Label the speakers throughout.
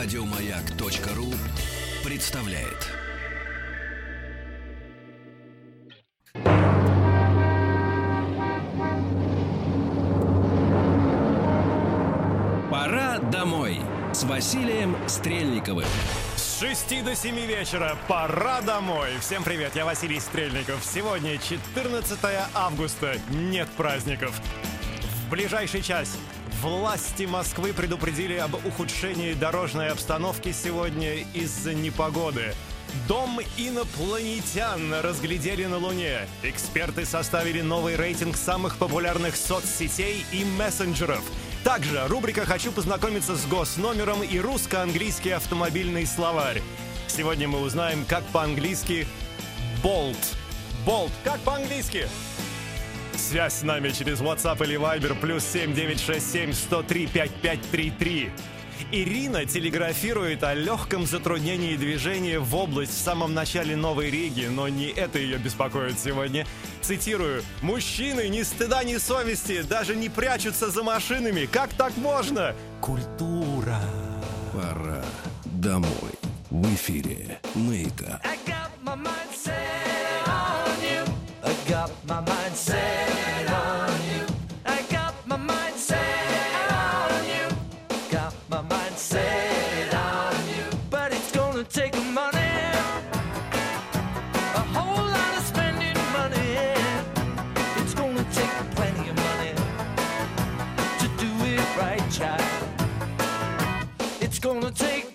Speaker 1: Радиомаяк.ру представляет. Пора домой с Василием Стрельниковым.
Speaker 2: С 6 до 7 вечера пора домой. Всем привет, я Василий Стрельников. Сегодня 14 августа, нет праздников. В ближайший час власти Москвы предупредили об ухудшении дорожной обстановки сегодня из-за непогоды. Дом инопланетян разглядели на Луне. Эксперты составили новый рейтинг самых популярных соцсетей и мессенджеров. Также рубрика «Хочу познакомиться с госномером» и русско-английский автомобильный словарь. Сегодня мы узнаем, как по-английски «болт». «Болт» как по-английски? Связь с нами через WhatsApp или Viber плюс 7967 103 5533. Ирина телеграфирует о легком затруднении движения в область в самом начале Новой Риги, но не это ее беспокоит сегодня. Цитирую. «Мужчины ни стыда, ни совести даже не прячутся за машинами. Как так можно? Культура».
Speaker 1: Пора домой. В эфире Маяка.
Speaker 3: I got my mind set on you. I got my mind set on you. I got my mind set on you. Got my mind set on you. But it's gonna take money. A whole lot of spending money. It's gonna take plenty of money to do it right, child. It's gonna take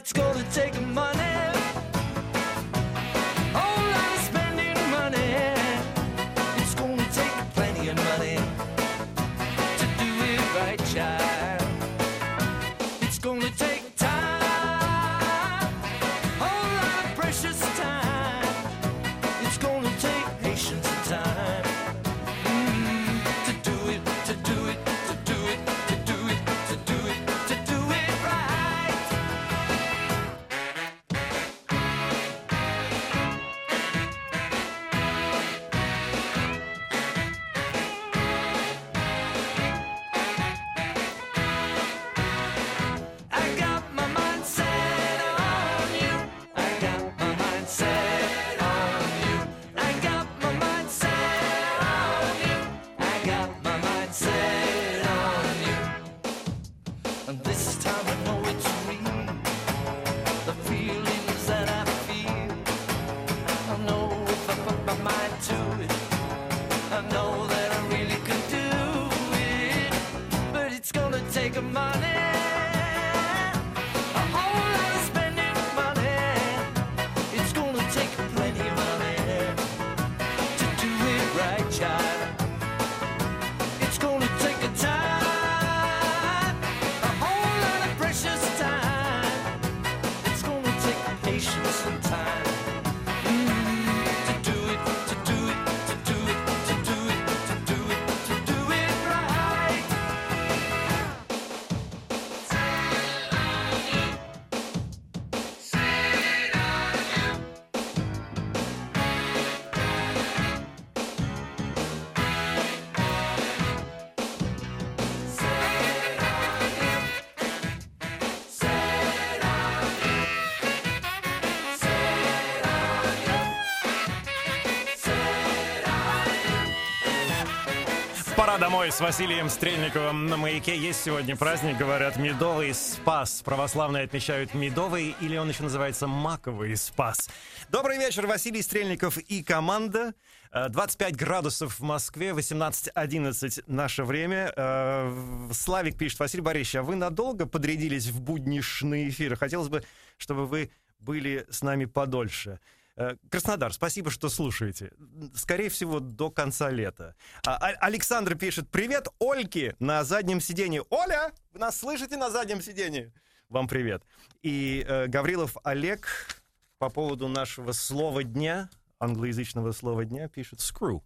Speaker 3: it's gonna take a money.
Speaker 2: Пора домой с Василием Стрельниковым. На маяке есть сегодня праздник, говорят, Медовый Спас. Православные отмечают Медовый, или он еще называется Маковый Спас. Добрый вечер, Василий Стрельников и команда. Э, 25 градусов в Москве, 18.11 наше время. Э, Славик пишет, Василий Борисович, а вы надолго подрядились в буднишные эфиры? Хотелось бы, чтобы вы были с нами подольше. Э, Краснодар, спасибо, что слушаете. Скорее всего, до конца лета. А, Александр пишет, привет, Ольке на заднем сиденье. Оля, вы нас слышите на заднем сиденье? Вам привет. И э, Гаврилов Олег по поводу нашего слова дня, англоязычного слова дня, пишет «screw».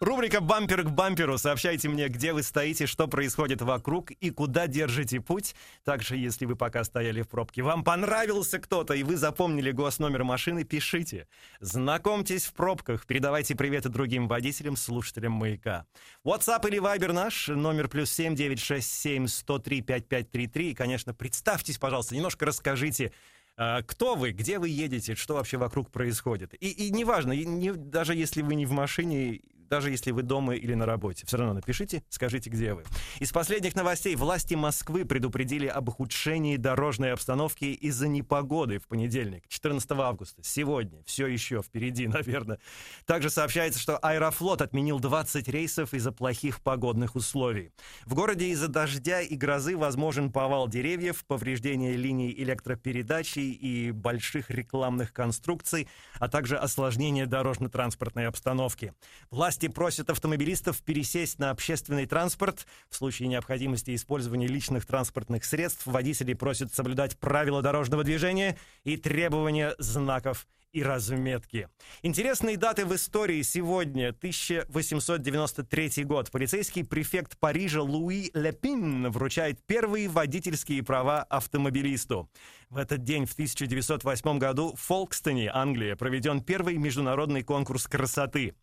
Speaker 2: Рубрика «Бампер к бамперу». Сообщайте мне, где вы стоите, что происходит вокруг и куда держите путь. Также, если вы пока стояли в пробке, вам понравился кто-то, и вы запомнили госномер машины, пишите. Знакомьтесь в пробках, передавайте приветы другим водителям, слушателям «Маяка». WhatsApp или Viber наш, номер плюс 7 967 103 5533. И, конечно, представьтесь, пожалуйста, немножко расскажите, а, кто вы, где вы едете, что вообще вокруг происходит. И, и неважно, и не- даже если вы не в машине, даже если вы дома или на работе, все равно напишите, скажите, где вы. Из последних новостей власти Москвы предупредили об ухудшении дорожной обстановки из-за непогоды в понедельник, 14 августа, сегодня, все еще впереди, наверное. Также сообщается, что Аэрофлот отменил 20 рейсов из-за плохих погодных условий. В городе из-за дождя и грозы возможен повал деревьев, повреждение линий электропередачи и больших рекламных конструкций, а также осложнение дорожно-транспортной обстановки. Власти просят автомобилистов пересесть на общественный транспорт. В случае необходимости использования личных транспортных средств водителей просят соблюдать правила дорожного движения и требования знаков и разметки. Интересные даты в истории сегодня. 1893 год. Полицейский префект Парижа Луи Лепин вручает первые водительские права автомобилисту. В этот день, в 1908 году, в Фолкстоне, Англия, проведен первый международный конкурс красоты.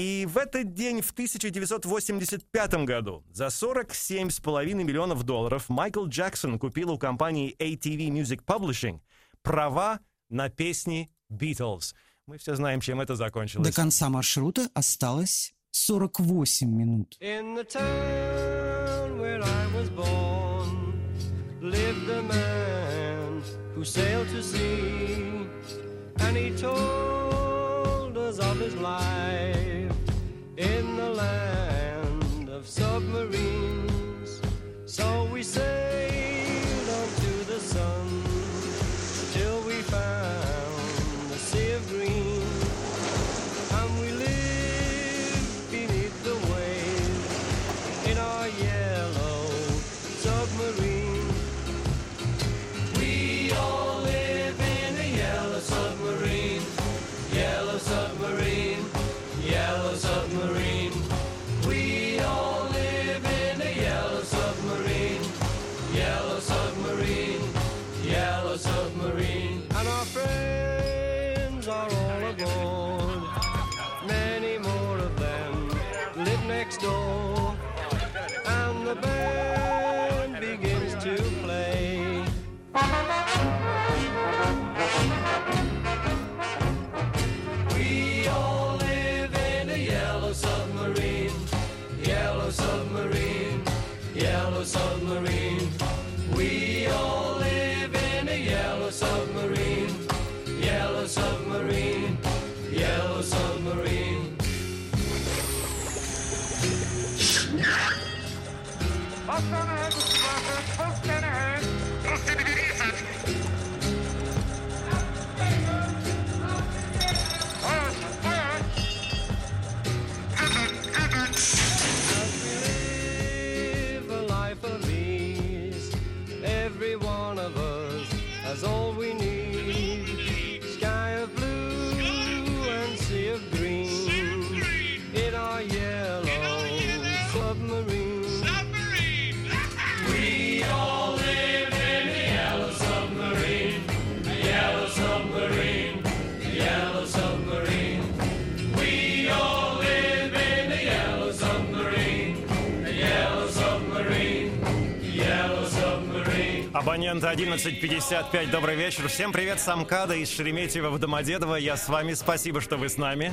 Speaker 2: И в этот день, в 1985 году, за 47,5 миллионов долларов Майкл Джексон купил у компании ATV Music Publishing права на песни Beatles. Мы все знаем, чем это
Speaker 4: До
Speaker 2: закончилось.
Speaker 4: конца маршрута осталось 48 минут.
Speaker 3: In the town where I was born lived a man who sailed to sea, and he told us of his life
Speaker 2: Абонент 1155, добрый вечер. Всем привет, Самкада из Шереметьево в Домодедово. Я с вами, спасибо, что вы с нами.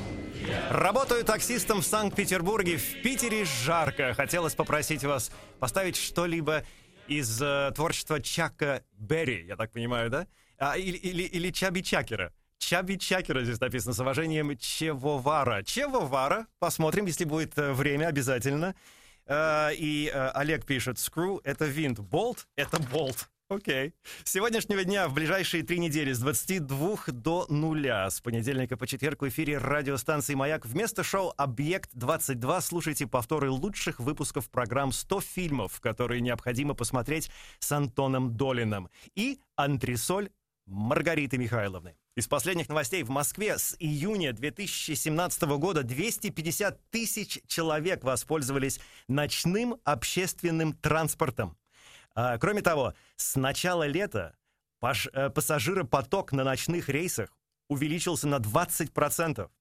Speaker 2: Работаю таксистом в Санкт-Петербурге. В Питере жарко. Хотелось попросить вас поставить что-либо из э, творчества Чака Берри, я так понимаю, да? А, или, или, или Чаби Чакера. Чаби Чакера здесь написано с уважением Чевовара. Чевовара. Посмотрим, если будет э, время, обязательно. Э, и э, Олег пишет, screw — это винт, болт — это болт. Окей. С сегодняшнего дня в ближайшие три недели с 22 до нуля с понедельника по четверг в эфире радиостанции «Маяк» вместо шоу «Объект-22» слушайте повторы лучших выпусков программ «100 фильмов», которые необходимо посмотреть с Антоном Долином и «Антресоль» Маргариты Михайловны. Из последних новостей в Москве с июня 2017 года 250 тысяч человек воспользовались ночным общественным транспортом. А, кроме того, с начала лета паш, э, пассажиропоток на ночных рейсах увеличился на 20%.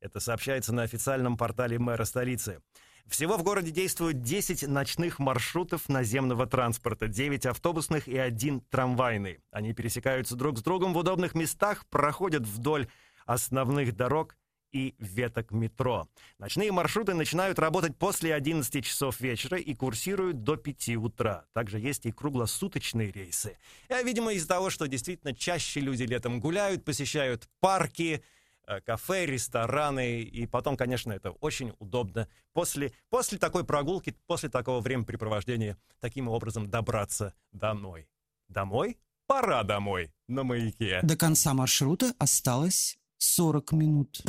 Speaker 2: Это сообщается на официальном портале мэра столицы. Всего в городе действуют 10 ночных маршрутов наземного транспорта, 9 автобусных и один трамвайный. Они пересекаются друг с другом в удобных местах, проходят вдоль основных дорог и веток метро. Ночные маршруты начинают работать после 11 часов вечера и курсируют до 5 утра. Также есть и круглосуточные рейсы. А, видимо, из-за того, что действительно чаще люди летом гуляют, посещают парки, э, кафе, рестораны, и потом, конечно, это очень удобно после, после такой прогулки, после такого времяпрепровождения, таким образом добраться домой. Домой? Пора домой на маяке.
Speaker 4: До конца маршрута осталось 40 минут.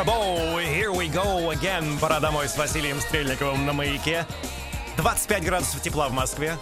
Speaker 2: Rockabou, here we go again. Пора домой с Василием Стрельниковым на маяке. 25 градусов тепла в Москве.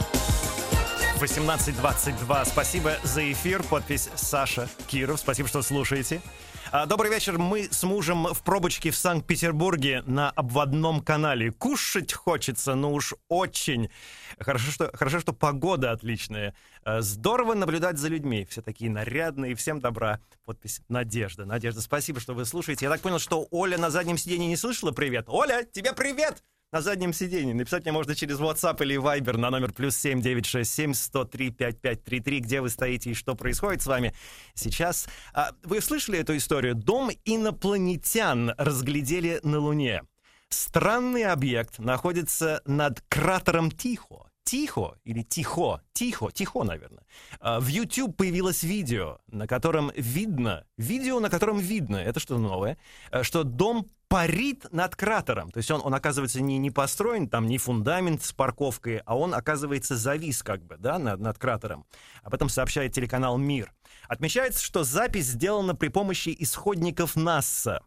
Speaker 2: 18.22. Спасибо за эфир. Подпись Саша Киров. Спасибо, что слушаете. А, Добрый вечер. Мы с мужем в пробочке в Санкт-Петербурге на обводном канале. Кушать хочется, ну уж очень. Хорошо, что, хорошо, что погода отличная. А, Здорово наблюдать за людьми. Все такие нарядные. Всем добра. Подпись Надежда. Надежда, спасибо, что вы слушаете. Я так понял, что Оля на заднем сиденье не слышала привет. Оля, тебе привет! На заднем сиденье. Написать мне можно через WhatsApp или Viber на номер плюс 7967 103 5533, где вы стоите и что происходит с вами сейчас. А, Вы слышали эту историю? Дом инопланетян разглядели на Луне. Странный объект находится над кратером Тихо. Тихо или Тихо? Тихо, Тихо, наверное. А, В YouTube появилось видео, на котором видно, видео, на котором видно, это что-то новое, э, что дом парит над кратером. То есть он, он оказывается, не, не построен, там не фундамент с парковкой, а он, оказывается, завис как бы, да, над, над кратером. Об этом сообщает телеканал «Мир». Отмечается, что запись сделана при помощи исходников НАСА.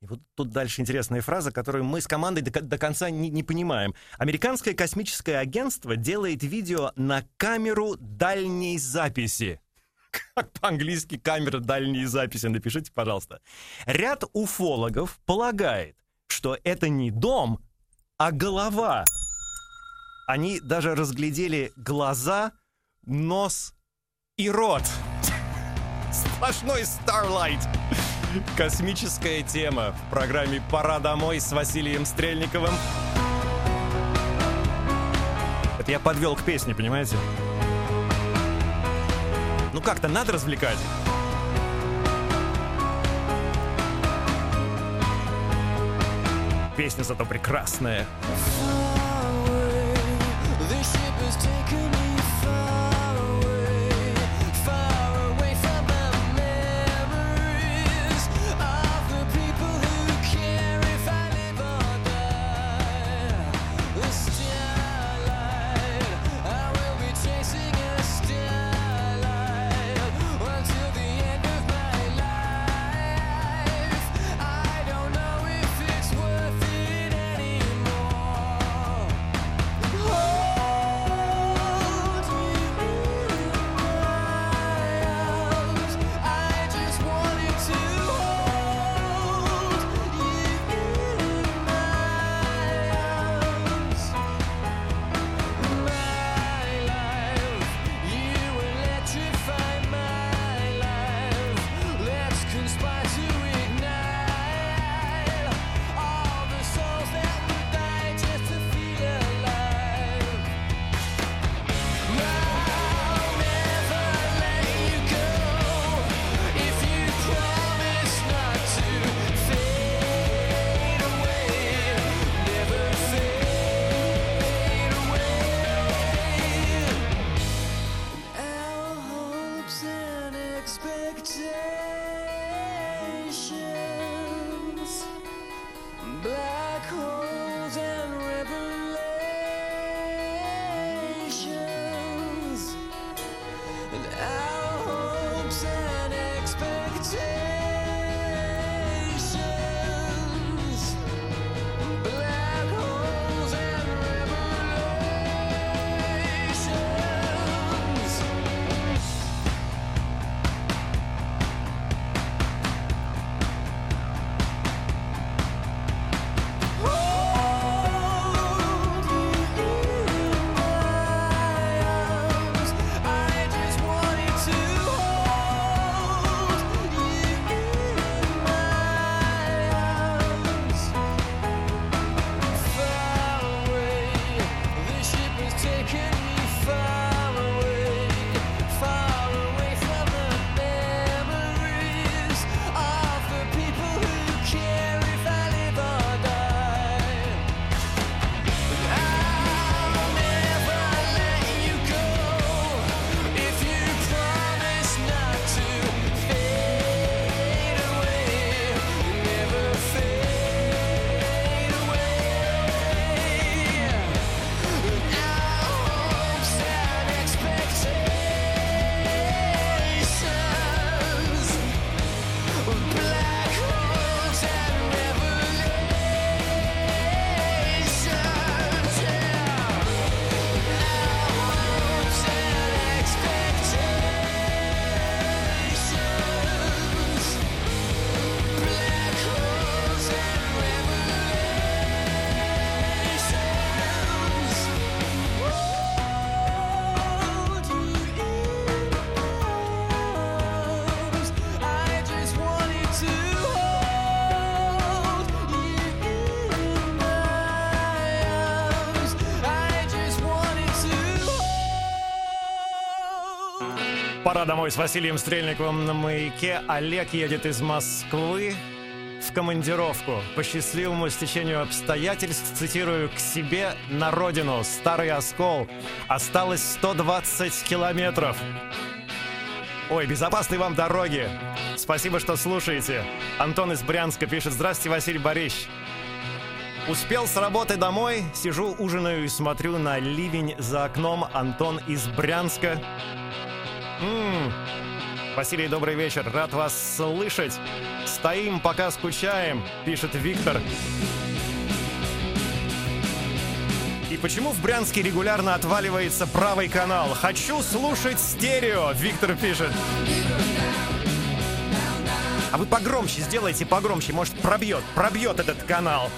Speaker 2: И вот тут дальше интересная фраза, которую мы с командой до, до конца не, не понимаем. Американское космическое агентство делает видео на камеру дальней записи. Как по-английски камера дальней записи, напишите, пожалуйста. Ряд уфологов полагает, что это не дом, а голова. Они даже разглядели глаза, нос и рот. Сплошной Starlight. Космическая тема в программе «Пора домой» с Василием Стрельниковым. Это я подвел к песне, понимаете? Ну как-то надо развлекать. Песня зато прекрасная. Пора домой с Василием Стрельниковым на маяке. Олег едет из Москвы в командировку. По счастливому стечению обстоятельств, цитирую, «к себе на родину, старый оскол. Осталось 120 километров». Ой, безопасной вам дороги. Спасибо, что слушаете. Антон из Брянска пишет «Здравствуйте, Василий Борисович». Успел с работы домой, сижу, ужинаю и смотрю на ливень за окном. Антон из Брянска. М-м. Василий, добрый вечер. Рад вас слышать. Стоим, пока скучаем, пишет Виктор. И почему в Брянске регулярно отваливается правый канал? Хочу слушать стерео, Виктор пишет. А вы погромче сделайте, погромче, может пробьет, пробьет этот канал.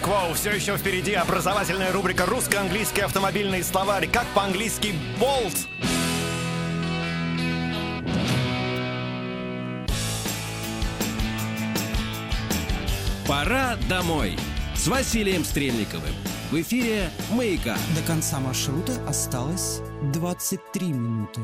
Speaker 2: Квоу. Все еще впереди образовательная рубрика «Русско-английский автомобильный словарь». Как по-английски «болт».
Speaker 1: Пора домой с Василием Стрельниковым. В эфире «Маяка».
Speaker 3: До конца маршрута осталось 23 минуты.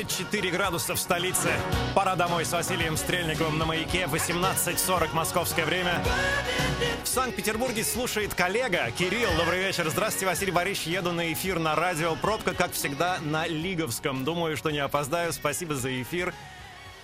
Speaker 2: 24 градуса в столице. Пора домой с Василием Стрельниковым на маяке. 18.40 московское время. В Санкт-Петербурге слушает коллега Кирилл. Добрый вечер. Здравствуйте, Василий Борисович. Еду на эфир на радио. Пробка, как всегда, на Лиговском. Думаю, что не опоздаю. Спасибо за эфир.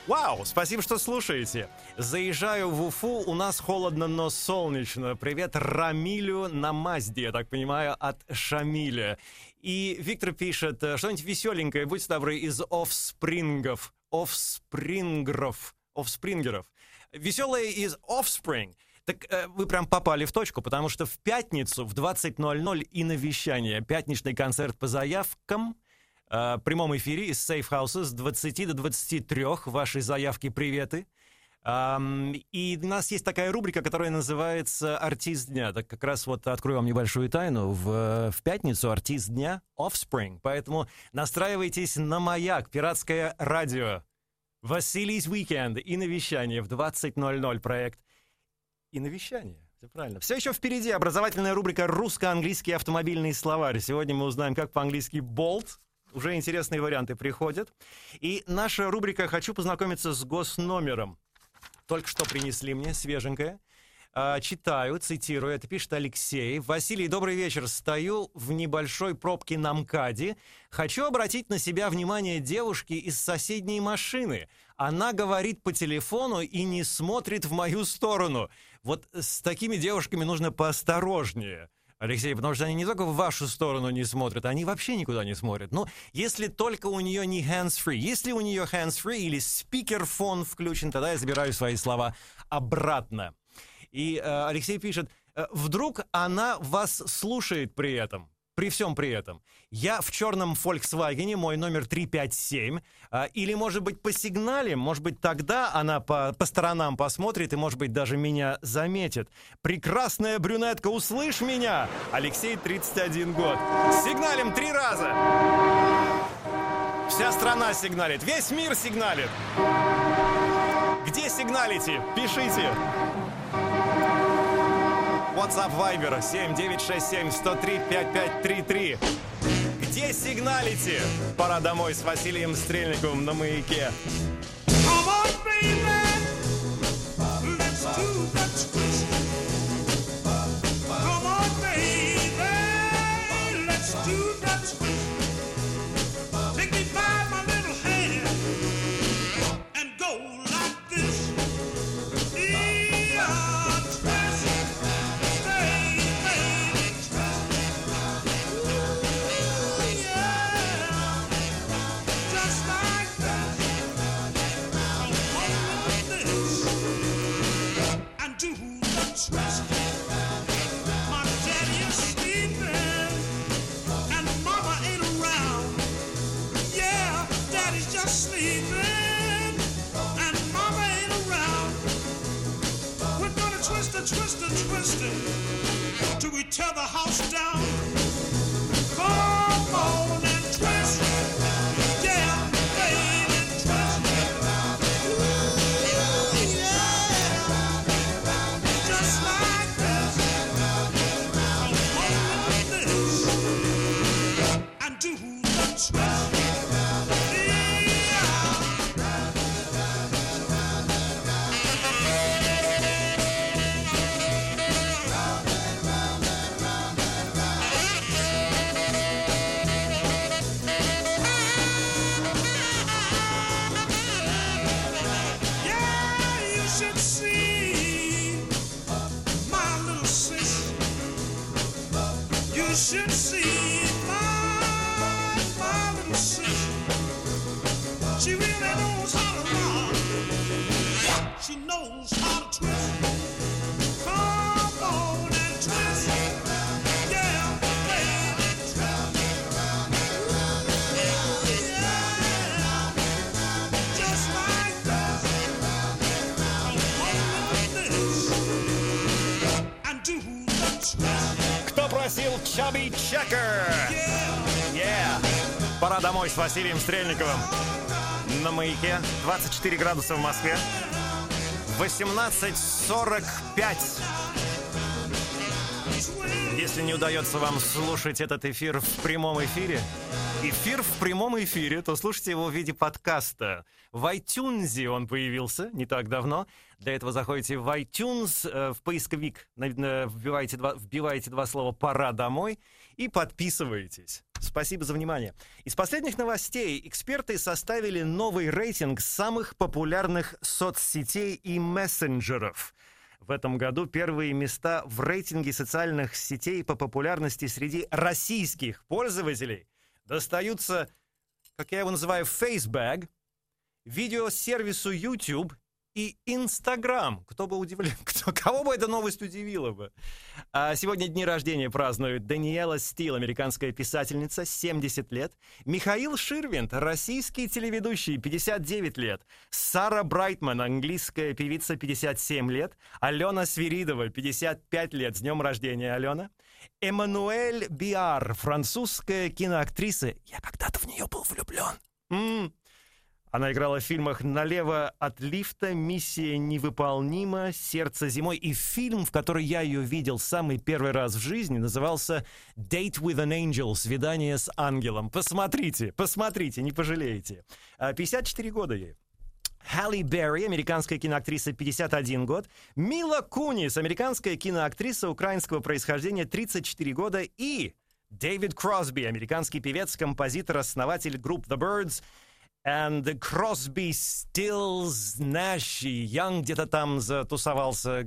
Speaker 2: Вау, спасибо, что слушаете. Заезжаю в Уфу, у нас холодно, но солнечно. Привет Рамилю на Мазде, я так понимаю, от Шамиля. И Виктор пишет, э, что-нибудь веселенькое, будьте добры, из офспрингов. Офспрингеров. Офспрингеров. Веселое из Offspring. Так э, вы прям попали в точку, потому что в пятницу в 20.00 и на вещание. Пятничный концерт по заявкам – э, прямом эфире из Safe House с 20 до 23. Ваши заявки, приветы. Um, и у нас есть такая рубрика, которая называется «Артист дня». Так как раз вот открою вам небольшую тайну. В, в пятницу «Артист дня» Offspring. Поэтому настраивайтесь на «Маяк», пиратское радио. Василий's Weekend и навещание в 20.00 проект. И навещание. Все правильно. Все еще впереди образовательная рубрика «Русско-английский автомобильный словарь». Сегодня мы узнаем, как по-английски «болт», уже интересные варианты приходят. И наша рубрика «Хочу познакомиться с госномером». Только что принесли мне, свеженькое. А, читаю, цитирую, это пишет Алексей. «Василий, добрый вечер. Стою в небольшой пробке на МКАДе. Хочу обратить на себя внимание девушки из соседней машины. Она говорит по телефону и не смотрит в мою сторону. Вот с такими девушками нужно поосторожнее». Алексей, потому что они не только в вашу сторону не смотрят, они вообще никуда не смотрят. Но если только у нее не hands-free, если у нее hands-free или спикерфон включен, тогда я забираю свои слова обратно. И э, Алексей пишет, «Э, вдруг она вас слушает при этом при всем при этом. Я в черном Volkswagen, мой номер 357. А, или, может быть, по сигнале, может быть, тогда она по, по сторонам посмотрит и, может быть, даже меня заметит. Прекрасная брюнетка, услышь меня! Алексей, 31 год. Сигналим три раза! Вся страна сигналит, весь мир сигналит. Где сигналите? Пишите. WhatsApp Viber 7967 103 5533. Где сигналите? Пора домой с Василием Стрельниковым на маяке.
Speaker 5: Come on, baby. Just sleeping, and mama ain't around. We're gonna twist and twist and twist it till we tear the house down.
Speaker 2: Кто просил Chubby Checker? Yeah! Пора домой с Василием Стрельниковым. На маяке 24 градуса в Москве. 18.45. Если не удается вам слушать этот эфир в прямом эфире Эфир в прямом эфире, то слушайте его в виде подкаста. В iTunes он появился не так давно. Для этого заходите в iTunes, э, в поисковик, вбиваете два, вбиваете два слова «пора домой» и подписываетесь. Спасибо за внимание. Из последних новостей эксперты составили новый рейтинг самых популярных соцсетей и мессенджеров. В этом году первые места в рейтинге социальных сетей по популярности среди российских пользователей достаются, как я его называю, Facebag, видеосервису YouTube и Instagram. Кто бы удивлен, кто, кого бы эта новость удивила бы. А сегодня дни рождения празднуют Даниэла Стил, американская писательница, 70 лет, Михаил Ширвинд, российский телеведущий, 59 лет, Сара Брайтман, английская певица, 57 лет, Алена Свиридова, 55 лет, с днем рождения, Алена, Эммануэль Биар, французская киноактриса. Я когда-то в нее был влюблен. М. Она играла в фильмах «Налево от лифта», «Миссия невыполнима», «Сердце зимой» и фильм, в который я ее видел самый первый раз в жизни, назывался «Date with an Angel» «Свидание с ангелом». Посмотрите, посмотрите, не пожалеете. А, 54 года ей. Халли Берри, американская киноактриса, 51 год. Мила Кунис, американская киноактриса украинского происхождения, 34 года. И Дэвид Кросби, американский певец, композитор, основатель групп The Birds. And Crosby, Stills, Nash и Young где-то там затусовался.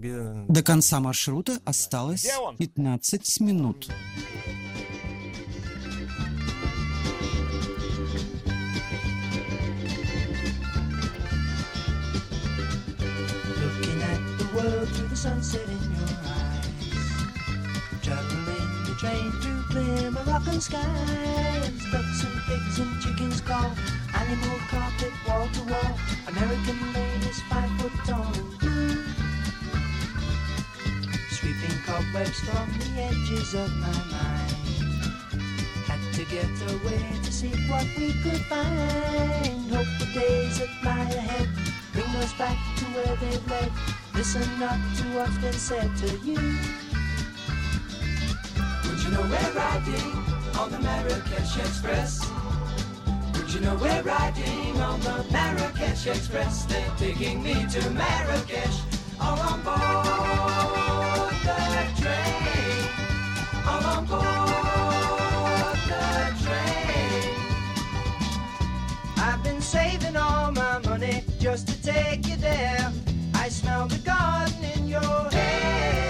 Speaker 4: До конца маршрута осталось
Speaker 2: Где он?
Speaker 4: 15 минут.
Speaker 3: Sunset in your eyes. Traveling the train through clear Moroccan skies. Ducks and pigs and chickens call. Animal carpet wall to wall. American ladies five foot tall and blue. Sweeping cobwebs from the edges of my mind. Had to get away to see what we could find. Hope the days that lie ahead bring us back to where they've led. Listen not to what's been said to you. Would you know we're riding on the Marrakesh Express? Would you know we're riding on the Marrakesh Express? They're taking me to Marrakesh. All on board the train. All on board the train. I've been saving all my money just to take you there. Smell the garden in your hair.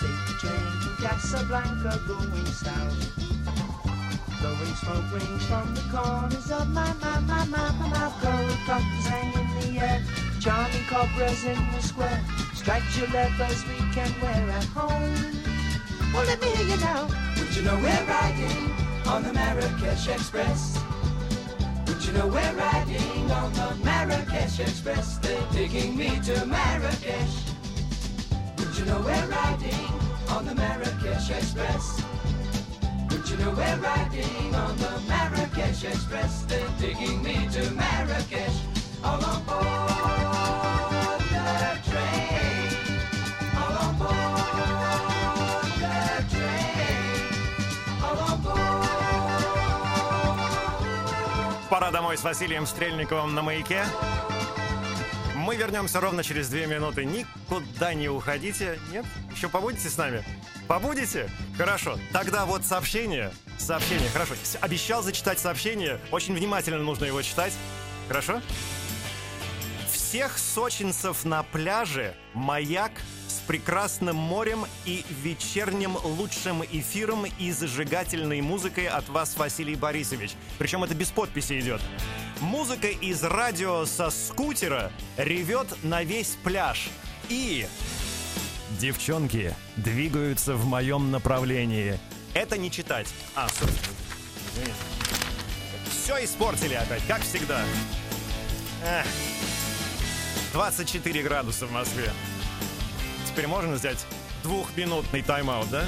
Speaker 3: Take the train to Casablanca going south. Blowing smoke rings from the corners of my, my, my, my, my mouth. Cocktails hang in the air. Charming cobras in the square. Striped your leathers we can wear at home. Well, let me hear you now. You know we're riding on the Marrakesh Express? You know we're riding on the Marrakesh Express? They're taking me to Marrakesh. Would you know we're riding on the Marrakesh Express? Would you know we're riding on the Marrakesh Express? They're taking me to Marrakesh. All on board
Speaker 2: Домой с Василием Стрельниковым на маяке. Мы вернемся ровно через две минуты. Никуда не уходите. Нет? Еще побудете с нами? Побудете? Хорошо. Тогда вот сообщение. Сообщение. Хорошо. Обещал зачитать сообщение. Очень внимательно нужно его читать. Хорошо? Всех сочинцев на пляже маяк прекрасным морем и вечерним лучшим эфиром и зажигательной музыкой от вас, Василий Борисович. Причем это без подписи идет. Музыка из радио со скутера ревет на весь пляж. И девчонки двигаются в моем направлении. Это не читать. А, Все испортили опять, как всегда. Эх. 24 градуса в Москве теперь можно взять двухминутный тайм-аут, да?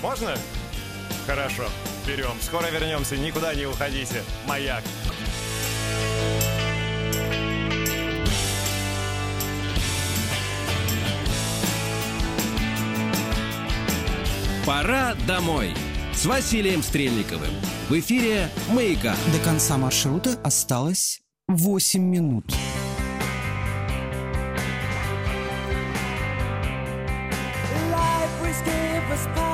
Speaker 2: Можно? Хорошо, берем. Скоро вернемся, никуда не уходите. Маяк.
Speaker 1: Пора домой с Василием Стрельниковым. В эфире «Маяка».
Speaker 4: До конца маршрута осталось 8 минут.
Speaker 3: give us power.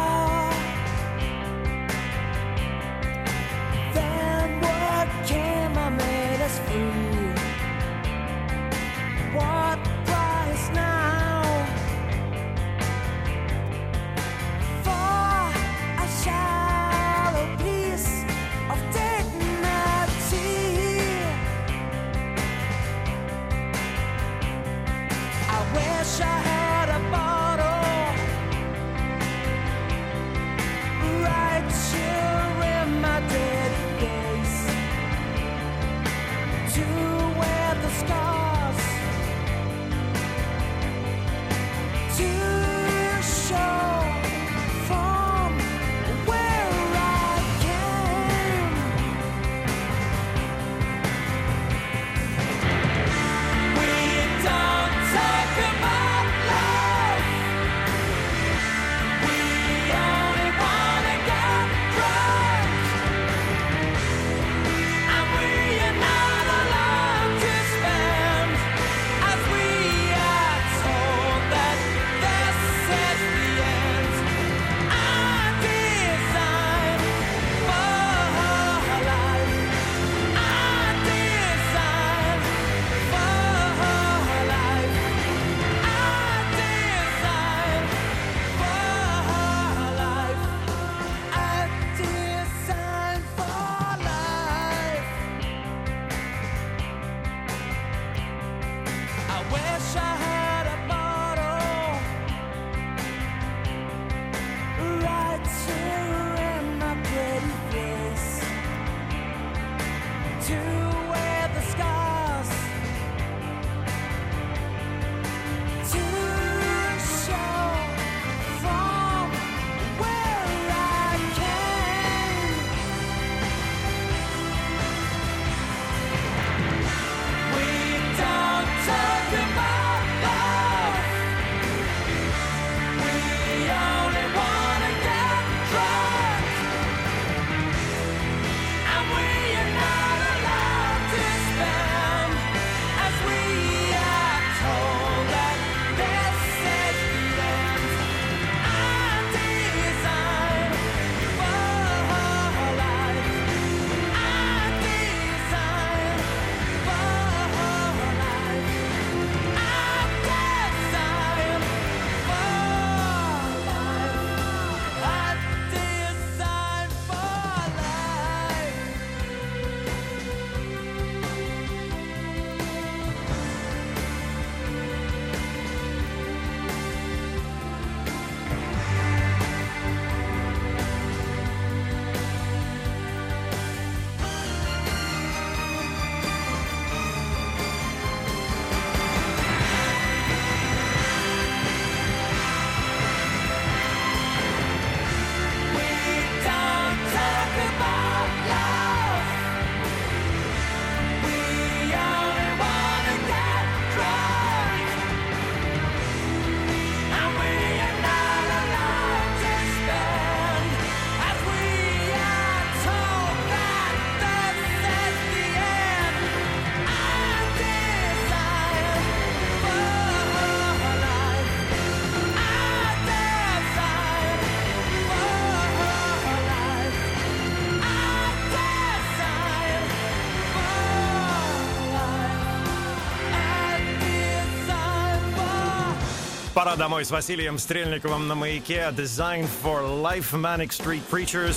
Speaker 2: Пора домой с Василием Стрельниковым на маяке. Design for Life Manic Street Preachers.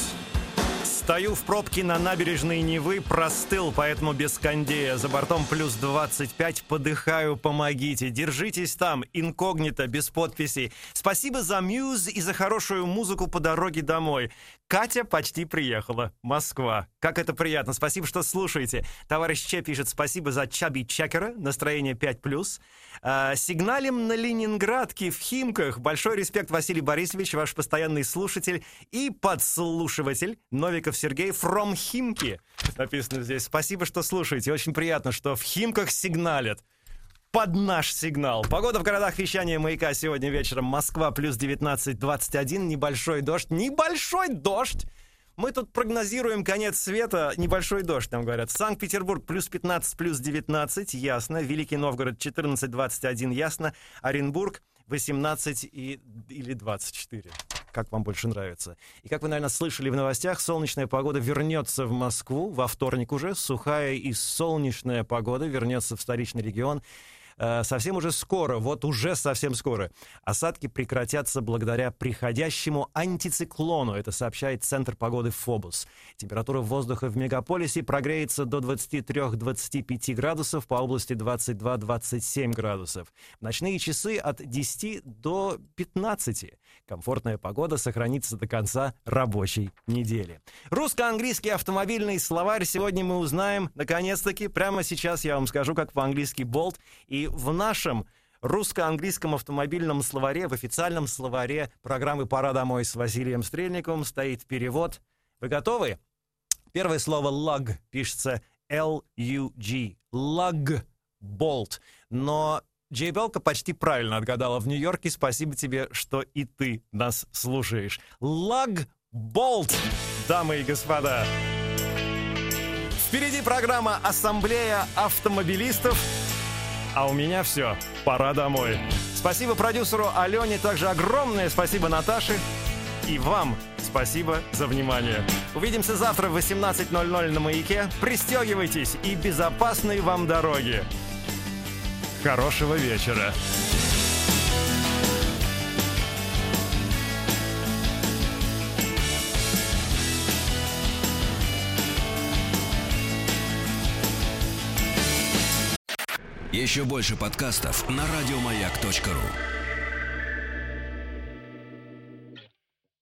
Speaker 2: Стою в пробке на набережной Невы, простыл, поэтому без кондея. За бортом плюс 25, подыхаю, помогите. Держитесь там, инкогнито, без подписей Спасибо за мьюз и за хорошую музыку по дороге домой. Катя почти приехала. Москва. Как это приятно. Спасибо, что слушаете. Товарищ Че пишет спасибо за Чаби Чекера. Настроение 5+. Э, а, сигналим на Ленинградке в Химках. Большой респект, Василий Борисович, ваш постоянный слушатель и подслушиватель. Новиков Мельников Сергей from Химки. Написано здесь. Спасибо, что слушаете. Очень приятно, что в Химках сигналят под наш сигнал. Погода в городах вещания маяка сегодня вечером. Москва плюс 19-21. Небольшой дождь. Небольшой дождь. Мы тут прогнозируем конец света, небольшой дождь, нам говорят. Санкт-Петербург плюс 15, плюс 19, ясно. Великий Новгород 14, 21, ясно. Оренбург 18 и, или 24. Как вам больше нравится? И как вы, наверное, слышали в новостях, солнечная погода вернется в Москву во вторник уже. Сухая и солнечная погода вернется в столичный регион. Э, совсем уже скоро, вот уже совсем скоро, осадки прекратятся благодаря приходящему антициклону. Это сообщает Центр погоды ФОБУС. Температура воздуха в мегаполисе прогреется до 23-25 градусов, по области 22-27 градусов. Ночные часы от 10 до 15. Комфортная погода сохранится до конца рабочей недели. Русско-английский автомобильный словарь сегодня мы узнаем, наконец-таки, прямо сейчас я вам скажу, как по-английски болт. И в нашем русско-английском автомобильном словаре, в официальном словаре программы «Пора домой» с Василием Стрельниковым стоит перевод. Вы готовы? Первое слово «lug» пишется L-U-G. Lug. Болт. Но Джей Белка почти правильно отгадала в Нью-Йорке. Спасибо тебе, что и ты нас слушаешь. Лаг Болт, дамы и господа. Впереди программа «Ассамблея автомобилистов». А у меня все. Пора домой. Спасибо продюсеру Алене, также огромное спасибо Наташе. И вам спасибо за внимание. Увидимся завтра в 18.00 на «Маяке». Пристегивайтесь и безопасной вам дороги. Хорошего вечера.
Speaker 1: Еще больше подкастов на радиомаяк.ру.